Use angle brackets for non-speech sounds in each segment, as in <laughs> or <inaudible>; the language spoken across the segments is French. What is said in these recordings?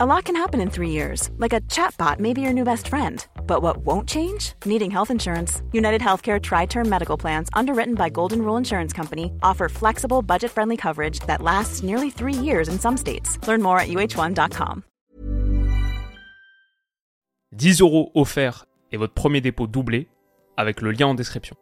A lot can happen in three years, like a chatbot may be your new best friend. But what won't change? Needing health insurance. United Healthcare Tri Term Medical Plans, underwritten by Golden Rule Insurance Company, offer flexible, budget friendly coverage that lasts nearly three years in some states. Learn more at uh1.com. 10 euros offerts et votre premier dépôt doublé avec le lien en description.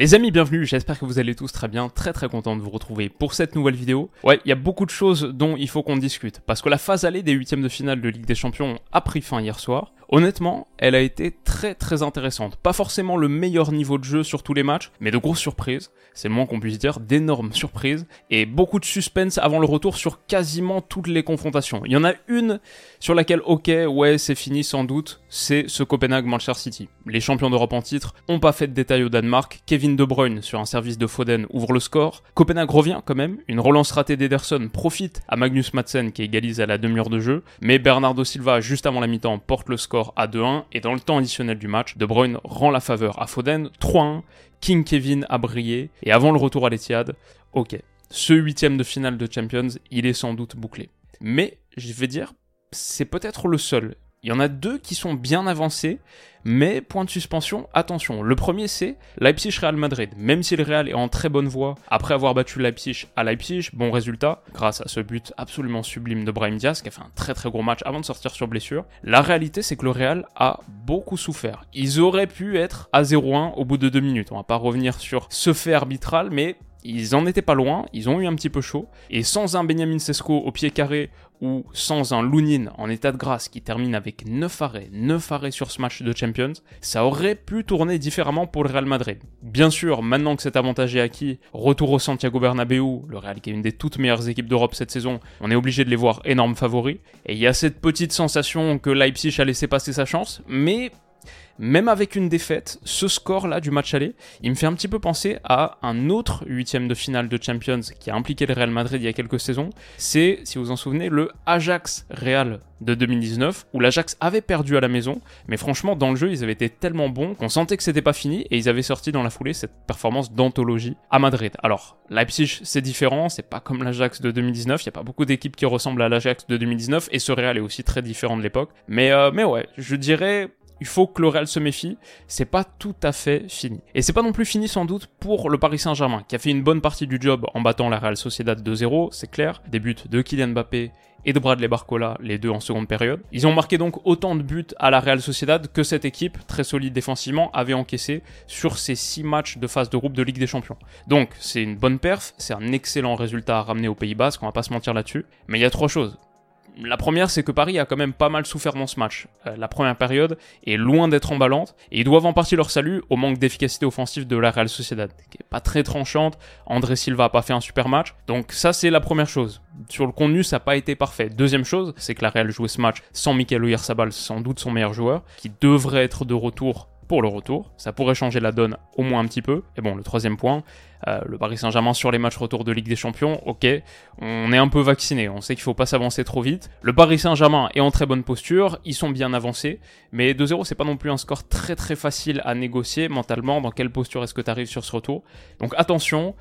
Les amis, bienvenue, j'espère que vous allez tous très bien, très très content de vous retrouver pour cette nouvelle vidéo. Ouais, il y a beaucoup de choses dont il faut qu'on discute, parce que la phase allée des huitièmes de finale de Ligue des Champions a pris fin hier soir, Honnêtement, elle a été très très intéressante. Pas forcément le meilleur niveau de jeu sur tous les matchs, mais de grosses surprises. C'est le moins qu'on puisse dire, d'énormes surprises. Et beaucoup de suspense avant le retour sur quasiment toutes les confrontations. Il y en a une sur laquelle, ok, ouais, c'est fini sans doute, c'est ce Copenhague-Manchester City. Les champions d'Europe en titre ont pas fait de détails au Danemark. Kevin De Bruyne sur un service de Foden ouvre le score. Copenhague revient quand même. Une relance ratée d'Ederson profite à Magnus Madsen qui égalise à la demi-heure de jeu. Mais Bernardo Silva, juste avant la mi-temps, porte le score à 2-1 et dans le temps additionnel du match, De Bruyne rend la faveur à Foden 3-1, King Kevin a brillé et avant le retour à l'Etihad, ok, ce huitième de finale de Champions, il est sans doute bouclé. Mais je vais dire, c'est peut-être le seul. Il y en a deux qui sont bien avancés, mais point de suspension, attention. Le premier c'est Leipzig-Real Madrid. Même si le Real est en très bonne voie, après avoir battu Leipzig à Leipzig, bon résultat, grâce à ce but absolument sublime de Brahim Diaz, qui a fait un très très gros match avant de sortir sur blessure. La réalité c'est que le Real a beaucoup souffert. Ils auraient pu être à 0-1 au bout de deux minutes. On va pas revenir sur ce fait arbitral, mais ils en étaient pas loin, ils ont eu un petit peu chaud, et sans un Benjamin Sesko au pied carré ou sans un Lunin en état de grâce qui termine avec 9 arrêts, 9 arrêts sur ce match de Champions, ça aurait pu tourner différemment pour le Real Madrid. Bien sûr, maintenant que cet avantage est acquis, retour au Santiago Bernabéu, le Real qui est une des toutes meilleures équipes d'Europe cette saison, on est obligé de les voir énormes favoris, et il y a cette petite sensation que Leipzig a laissé passer sa chance, mais même avec une défaite, ce score-là du match aller, il me fait un petit peu penser à un autre huitième de finale de Champions qui a impliqué le Real Madrid il y a quelques saisons. C'est, si vous en souvenez, le Ajax Real de 2019 où l'Ajax avait perdu à la maison, mais franchement dans le jeu ils avaient été tellement bons qu'on sentait que c'était pas fini et ils avaient sorti dans la foulée cette performance d'anthologie à Madrid. Alors Leipzig c'est différent, c'est pas comme l'Ajax de 2019, il y a pas beaucoup d'équipes qui ressemblent à l'Ajax de 2019 et ce Real est aussi très différent de l'époque. Mais euh, mais ouais, je dirais il faut que le Real se méfie, c'est pas tout à fait fini. Et c'est pas non plus fini sans doute pour le Paris Saint-Germain, qui a fait une bonne partie du job en battant la Real Sociedad 2-0, c'est clair, des buts de Kylian Mbappé et de Bradley Barcola, les deux en seconde période. Ils ont marqué donc autant de buts à la Real Sociedad que cette équipe, très solide défensivement, avait encaissé sur ces six matchs de phase de groupe de Ligue des Champions. Donc c'est une bonne perf, c'est un excellent résultat à ramener au Pays Basque, on va pas se mentir là-dessus. Mais il y a trois choses. La première, c'est que Paris a quand même pas mal souffert dans ce match. Euh, la première période est loin d'être emballante, et ils doivent en partie leur salut au manque d'efficacité offensive de la Real Sociedad, qui pas très tranchante. André Silva a pas fait un super match, donc ça c'est la première chose. Sur le contenu, ça n'a pas été parfait. Deuxième chose, c'est que la Real jouait ce match sans Michael Oyarzabal, sans doute son meilleur joueur, qui devrait être de retour pour le retour. Ça pourrait changer la donne au moins un petit peu. Et bon, le troisième point, euh, le Paris Saint-Germain sur les matchs retour de Ligue des Champions, ok, on est un peu vacciné, on sait qu'il faut pas s'avancer trop vite. Le Paris Saint-Germain est en très bonne posture, ils sont bien avancés, mais 2-0 c'est pas non plus un score très très facile à négocier mentalement, dans quelle posture est-ce que tu arrives sur ce retour? Donc attention,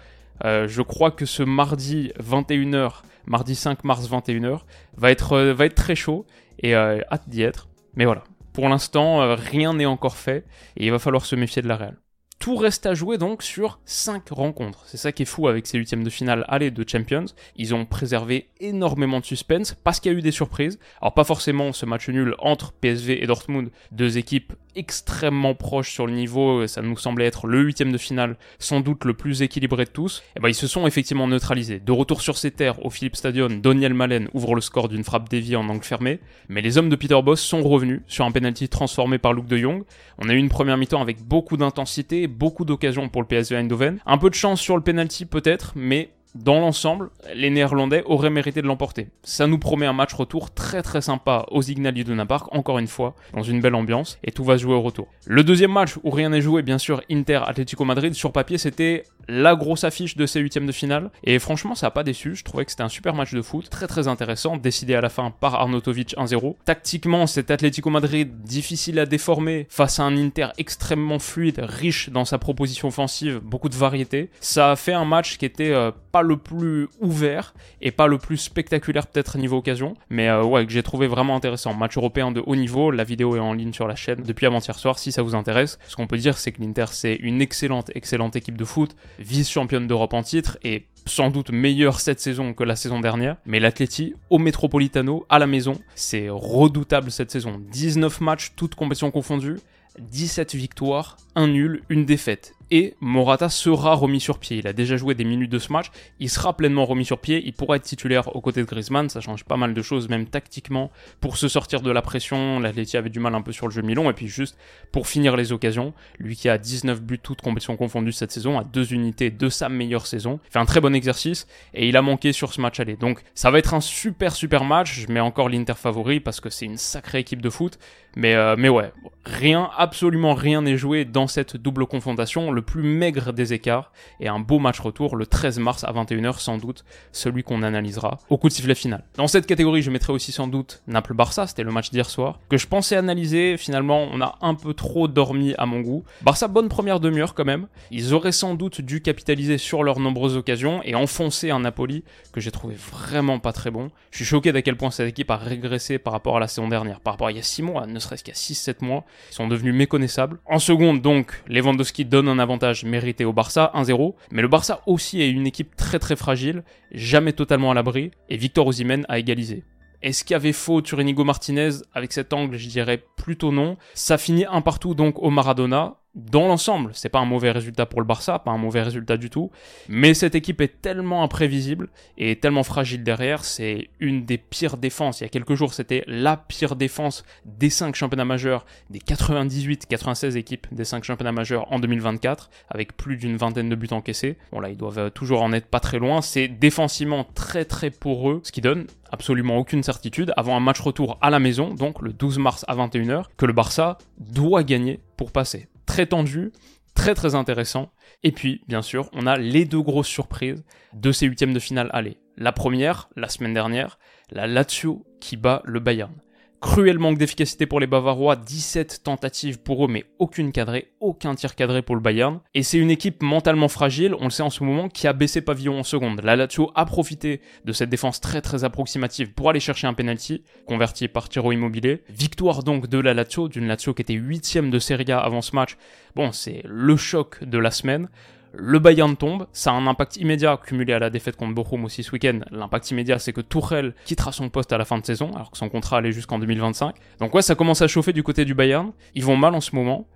euh, je crois que ce mardi 21h, mardi 5 mars 21h, va être, euh, va être très chaud et hâte d'y être. Mais voilà, pour l'instant, euh, rien n'est encore fait et il va falloir se méfier de la Real. Tout reste à jouer donc sur 5 rencontres. C'est ça qui est fou avec ces huitièmes de finale aller de Champions. Ils ont préservé énormément de suspense parce qu'il y a eu des surprises. Alors pas forcément ce match nul entre PSV et Dortmund, deux équipes extrêmement proches sur le niveau, ça nous semblait être le huitième de finale, sans doute le plus équilibré de tous, et eh ben ils se sont effectivement neutralisés. De retour sur ces terres au Philips Stadion, Daniel Malen ouvre le score d'une frappe déviée en angle fermé, mais les hommes de Peter Boss sont revenus sur un penalty transformé par Luke de Jong. On a eu une première mi-temps avec beaucoup d'intensité, beaucoup d'occasions pour le PSV Eindhoven. Un peu de chance sur le penalty peut-être, mais dans l'ensemble, les Néerlandais auraient mérité de l'emporter. Ça nous promet un match retour très très sympa au Signal Iduna Park, encore une fois, dans une belle ambiance, et tout va se jouer au retour. Le deuxième match où rien n'est joué, bien sûr, Inter Atlético Madrid, sur papier c'était la grosse affiche de ces huitièmes de finale, et franchement ça n'a pas déçu, je trouvais que c'était un super match de foot, très très intéressant, décidé à la fin par Arnautovic 1-0. Tactiquement, cet Atlético Madrid difficile à déformer face à un Inter extrêmement fluide, riche dans sa proposition offensive, beaucoup de variété. Ça a fait un match qui était euh, le plus ouvert et pas le plus spectaculaire peut-être niveau occasion, mais euh, ouais, que j'ai trouvé vraiment intéressant. Match européen de haut niveau, la vidéo est en ligne sur la chaîne depuis avant-hier soir si ça vous intéresse. Ce qu'on peut dire, c'est que l'Inter, c'est une excellente, excellente équipe de foot, vice-championne d'Europe en titre et sans doute meilleure cette saison que la saison dernière, mais l'Atleti au Metropolitano à la maison, c'est redoutable cette saison. 19 matchs, toutes compétitions confondues, 17 victoires, 1 nul, une défaite et Morata sera remis sur pied. Il a déjà joué des minutes de ce match, il sera pleinement remis sur pied, il pourra être titulaire aux côtés de Griezmann, ça change pas mal de choses même tactiquement pour se sortir de la pression. L'Atleti avait du mal un peu sur le jeu Milon et puis juste pour finir les occasions, lui qui a 19 buts toutes compétitions confondues cette saison, a deux unités de sa meilleure saison, fait un très bon exercice et il a manqué sur ce match aller. Donc ça va être un super super match, je mets encore l'Inter favori parce que c'est une sacrée équipe de foot, mais euh, mais ouais, rien absolument rien n'est joué dans cette double confrontation le plus maigre des écarts et un beau match retour le 13 mars à 21h sans doute, celui qu'on analysera au coup de sifflet final. Dans cette catégorie, je mettrai aussi sans doute Naples-Barça, c'était le match d'hier soir, que je pensais analyser, finalement on a un peu trop dormi à mon goût. Barça, bonne première demi-heure quand même, ils auraient sans doute dû capitaliser sur leurs nombreuses occasions et enfoncer un Napoli que j'ai trouvé vraiment pas très bon. Je suis choqué d'à quel point cette équipe a régressé par rapport à la saison dernière, par rapport à il y a 6 mois, serait-ce qu'il y a 6-7 mois, ils sont devenus méconnaissables. En seconde donc, Lewandowski donne un avantage mérité au Barça, 1-0. Mais le Barça aussi est une équipe très très fragile, jamais totalement à l'abri, et Victor Osimhen a égalisé. Est-ce qu'il y avait faux sur Martinez? Avec cet angle, je dirais plutôt non. Ça finit un partout donc au Maradona dans l'ensemble, c'est pas un mauvais résultat pour le Barça, pas un mauvais résultat du tout. Mais cette équipe est tellement imprévisible et tellement fragile derrière, c'est une des pires défenses. Il y a quelques jours, c'était la pire défense des 5 championnats majeurs, des 98-96 équipes des 5 championnats majeurs en 2024, avec plus d'une vingtaine de buts encaissés. Bon là, ils doivent toujours en être pas très loin. C'est défensivement très très poreux, ce qui donne absolument aucune certitude avant un match retour à la maison, donc le 12 mars à 21h, que le Barça doit gagner pour passer très tendu, très très intéressant. Et puis, bien sûr, on a les deux grosses surprises de ces huitièmes de finale aller. La première, la semaine dernière, la Lazio qui bat le Bayern. Cruel manque d'efficacité pour les Bavarois, 17 tentatives pour eux, mais aucune cadrée, aucun tir cadré pour le Bayern. Et c'est une équipe mentalement fragile, on le sait en ce moment, qui a baissé pavillon en seconde. La Lazio a profité de cette défense très très approximative pour aller chercher un penalty, converti par Tiro Immobilier. Victoire donc de la Lazio, d'une Lazio qui était huitième de Serie A avant ce match. Bon, c'est le choc de la semaine le Bayern tombe, ça a un impact immédiat cumulé à la défaite contre Bochum aussi ce week-end. L'impact immédiat, c'est que Tuchel quittera son poste à la fin de saison, alors que son contrat allait jusqu'en 2025. Donc ouais, ça commence à chauffer du côté du Bayern. Ils vont mal en ce moment.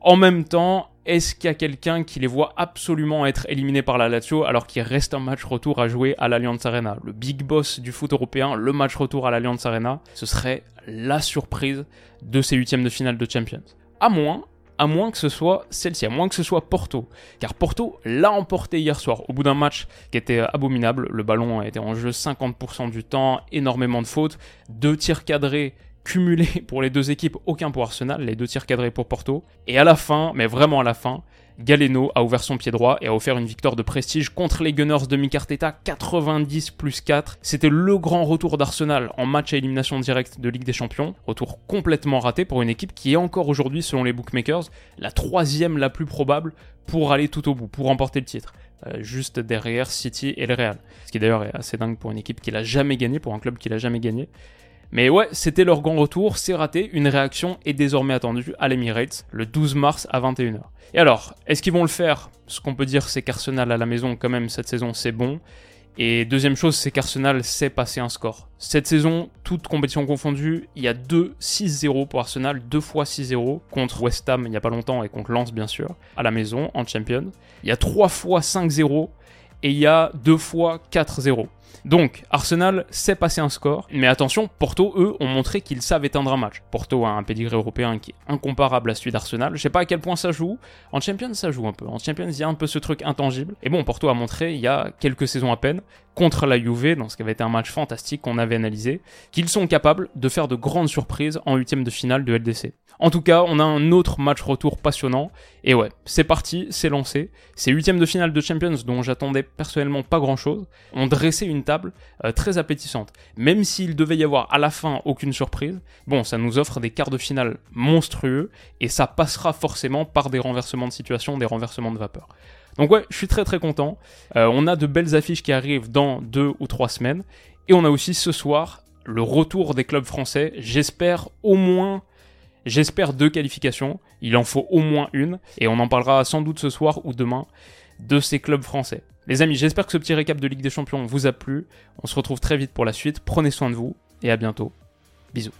En même temps, est-ce qu'il y a quelqu'un qui les voit absolument être éliminés par la Lazio alors qu'il reste un match retour à jouer à l'Allianz Arena? Le big boss du foot européen, le match retour à l'Allianz Arena, ce serait la surprise de ces huitièmes de finale de Champions. À moins, à moins que ce soit celle-ci, à moins que ce soit Porto. Car Porto l'a emporté hier soir au bout d'un match qui était abominable. Le ballon été en jeu 50% du temps, énormément de fautes, deux tirs cadrés cumulés <laughs> pour les deux équipes, aucun pour Arsenal, les deux tirs cadrés pour Porto. Et à la fin, mais vraiment à la fin, Galeno a ouvert son pied droit et a offert une victoire de prestige contre les Gunners de Mikarteta 90 plus 4. C'était le grand retour d'Arsenal en match à élimination directe de Ligue des Champions. Retour complètement raté pour une équipe qui est encore aujourd'hui, selon les bookmakers, la troisième la plus probable pour aller tout au bout, pour remporter le titre. Euh, juste derrière City et le Real. Ce qui d'ailleurs est assez dingue pour une équipe qui l'a jamais gagné, pour un club qui l'a jamais gagné. Mais ouais, c'était leur grand retour, c'est raté, une réaction est désormais attendue à l'Emirates le 12 mars à 21h. Et alors, est-ce qu'ils vont le faire? Ce qu'on peut dire, c'est qu'Arsenal à la maison, quand même, cette saison, c'est bon. Et deuxième chose, c'est qu'Arsenal sait passer un score. Cette saison, toute compétition confondue, il y a 2 6-0 pour Arsenal, deux fois 6-0 contre West Ham il n'y a pas longtemps et contre Lens bien sûr, à la maison, en Champions. Il y a 3 fois 5-0 et il y a 2 fois 4-0. Donc, Arsenal sait passer un score, mais attention, Porto, eux, ont montré qu'ils savent éteindre un match. Porto a un pedigree européen qui est incomparable à celui d'Arsenal. Je sais pas à quel point ça joue. En Champions, ça joue un peu. En Champions, il y a un peu ce truc intangible. Et bon, Porto a montré, il y a quelques saisons à peine, contre la Juve, dans ce qui avait été un match fantastique qu'on avait analysé, qu'ils sont capables de faire de grandes surprises en huitième de finale de LDC. En tout cas, on a un autre match retour passionnant. Et ouais, c'est parti, c'est lancé. Ces huitièmes de finale de Champions dont j'attendais personnellement pas grand chose ont dressé table euh, très appétissante. Même s'il devait y avoir à la fin aucune surprise, bon, ça nous offre des quarts de finale monstrueux et ça passera forcément par des renversements de situation, des renversements de vapeur. Donc ouais, je suis très très content. Euh, on a de belles affiches qui arrivent dans deux ou trois semaines. Et on a aussi ce soir le retour des clubs français. J'espère au moins, j'espère deux qualifications. Il en faut au moins une. Et on en parlera sans doute ce soir ou demain de ces clubs français. Les amis, j'espère que ce petit récap de Ligue des Champions vous a plu. On se retrouve très vite pour la suite. Prenez soin de vous et à bientôt. Bisous.